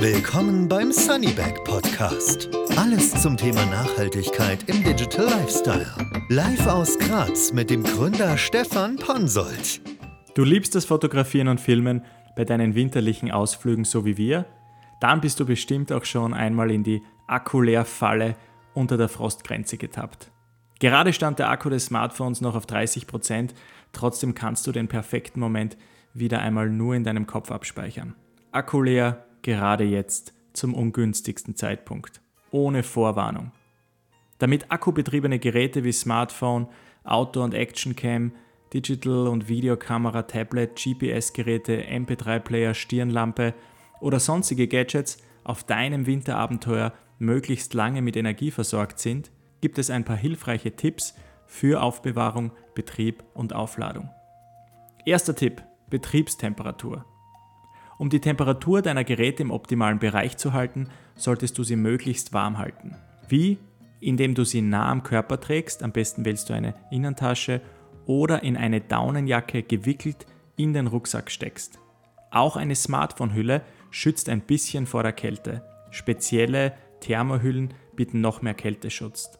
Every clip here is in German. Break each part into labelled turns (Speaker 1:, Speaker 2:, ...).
Speaker 1: Willkommen beim Sunnybag Podcast. Alles zum Thema Nachhaltigkeit im Digital Lifestyle. Live aus Graz mit dem Gründer Stefan Ponsold.
Speaker 2: Du liebst das Fotografieren und Filmen bei deinen winterlichen Ausflügen so wie wir? Dann bist du bestimmt auch schon einmal in die Akkuleerfalle unter der Frostgrenze getappt. Gerade stand der Akku des Smartphones noch auf 30%, trotzdem kannst du den perfekten Moment wieder einmal nur in deinem Kopf abspeichern. Akku leer, gerade jetzt, zum ungünstigsten Zeitpunkt, ohne Vorwarnung. Damit akkubetriebene Geräte wie Smartphone, Auto- und Actioncam, Digital- und Videokamera, Tablet, GPS-Geräte, MP3-Player, Stirnlampe oder sonstige Gadgets auf deinem Winterabenteuer möglichst lange mit Energie versorgt sind, gibt es ein paar hilfreiche Tipps für Aufbewahrung, Betrieb und Aufladung. Erster Tipp: Betriebstemperatur. Um die Temperatur deiner Geräte im optimalen Bereich zu halten, solltest du sie möglichst warm halten. Wie? Indem du sie nah am Körper trägst, am besten wählst du eine Innentasche oder in eine Daunenjacke gewickelt in den Rucksack steckst. Auch eine Smartphone-Hülle schützt ein bisschen vor der Kälte. Spezielle Thermohüllen bieten noch mehr Kälteschutz.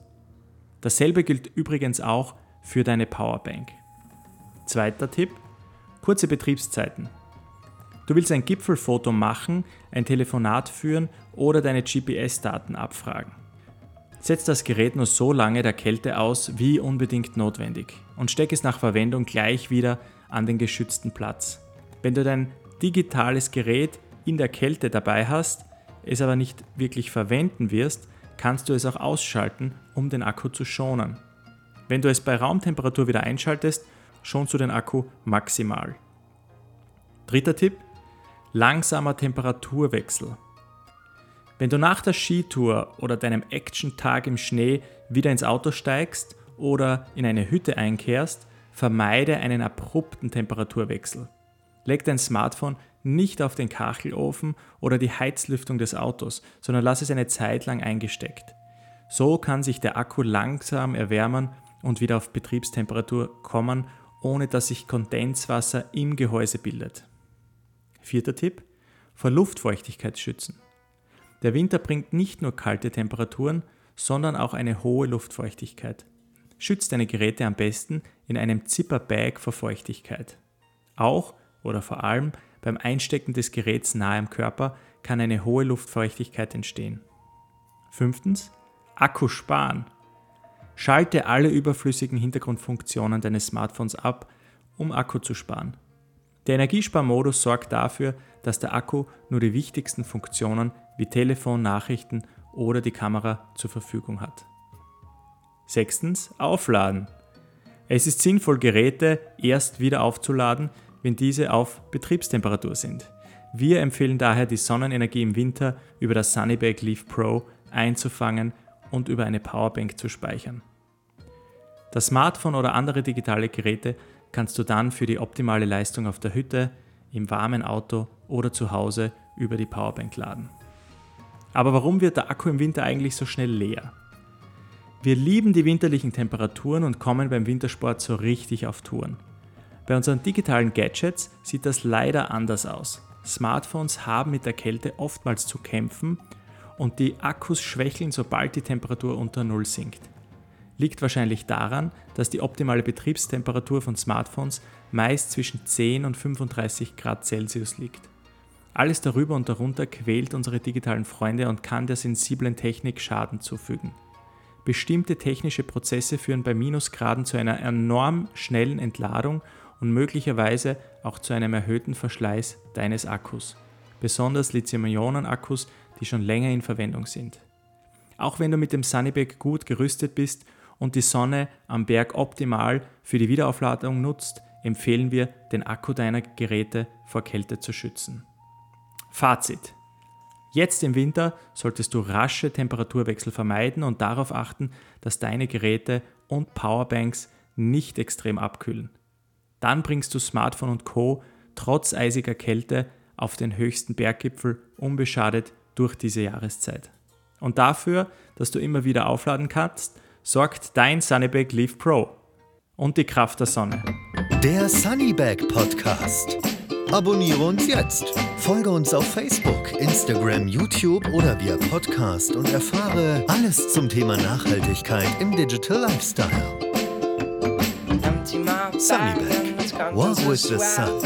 Speaker 2: Dasselbe gilt übrigens auch für deine Powerbank. Zweiter Tipp: kurze Betriebszeiten. Du willst ein Gipfelfoto machen, ein Telefonat führen oder deine GPS-Daten abfragen. Setz das Gerät nur so lange der Kälte aus wie unbedingt notwendig und steck es nach Verwendung gleich wieder an den geschützten Platz. Wenn du dein digitales Gerät in der Kälte dabei hast, es aber nicht wirklich verwenden wirst, kannst du es auch ausschalten, um den Akku zu schonen. Wenn du es bei Raumtemperatur wieder einschaltest, schonst du den Akku maximal. Dritter Tipp: langsamer Temperaturwechsel. Wenn du nach der Skitour oder deinem Action-Tag im Schnee wieder ins Auto steigst oder in eine Hütte einkehrst, vermeide einen abrupten Temperaturwechsel. Leg dein Smartphone nicht auf den Kachelofen oder die Heizlüftung des Autos, sondern lass es eine Zeit lang eingesteckt. So kann sich der Akku langsam erwärmen und wieder auf Betriebstemperatur kommen, ohne dass sich Kondenswasser im Gehäuse bildet. Vierter Tipp: Vor Luftfeuchtigkeit schützen. Der Winter bringt nicht nur kalte Temperaturen, sondern auch eine hohe Luftfeuchtigkeit. Schütz deine Geräte am besten in einem Zipperbag vor Feuchtigkeit. Auch oder vor allem beim Einstecken des Geräts nahe am Körper kann eine hohe Luftfeuchtigkeit entstehen. Fünftens, Akku sparen. Schalte alle überflüssigen Hintergrundfunktionen deines Smartphones ab, um Akku zu sparen. Der Energiesparmodus sorgt dafür, dass der Akku nur die wichtigsten Funktionen wie Telefon, Nachrichten oder die Kamera zur Verfügung hat. Sechstens, aufladen. Es ist sinnvoll, Geräte erst wieder aufzuladen, wenn diese auf Betriebstemperatur sind. Wir empfehlen daher, die Sonnenenergie im Winter über das Sunnybag Leaf Pro einzufangen und über eine Powerbank zu speichern. Das Smartphone oder andere digitale Geräte kannst du dann für die optimale Leistung auf der Hütte, im warmen Auto oder zu Hause über die Powerbank laden. Aber warum wird der Akku im Winter eigentlich so schnell leer? Wir lieben die winterlichen Temperaturen und kommen beim Wintersport so richtig auf Touren. Bei unseren digitalen Gadgets sieht das leider anders aus. Smartphones haben mit der Kälte oftmals zu kämpfen und die Akkus schwächeln, sobald die Temperatur unter Null sinkt. Liegt wahrscheinlich daran, dass die optimale Betriebstemperatur von Smartphones meist zwischen 10 und 35 Grad Celsius liegt. Alles darüber und darunter quält unsere digitalen Freunde und kann der sensiblen Technik Schaden zufügen. Bestimmte technische Prozesse führen bei Minusgraden zu einer enorm schnellen Entladung und möglicherweise auch zu einem erhöhten Verschleiß deines Akkus, besonders Lithium-Ionen-Akkus, die schon länger in Verwendung sind. Auch wenn du mit dem Sunnybag gut gerüstet bist und die Sonne am Berg optimal für die Wiederaufladung nutzt, empfehlen wir, den Akku deiner Geräte vor Kälte zu schützen. Fazit. Jetzt im Winter solltest du rasche Temperaturwechsel vermeiden und darauf achten, dass deine Geräte und Powerbanks nicht extrem abkühlen. Dann bringst du Smartphone und Co. trotz eisiger Kälte auf den höchsten Berggipfel unbeschadet durch diese Jahreszeit. Und dafür, dass du immer wieder aufladen kannst, sorgt dein Sunnybag Leaf Pro und die Kraft der Sonne.
Speaker 1: Der Sunnybag Podcast. Abonniere uns jetzt. Folge uns auf Facebook, Instagram, YouTube oder via Podcast und erfahre alles zum Thema Nachhaltigkeit im Digital Lifestyle. Sunnyback. Walk with the sun.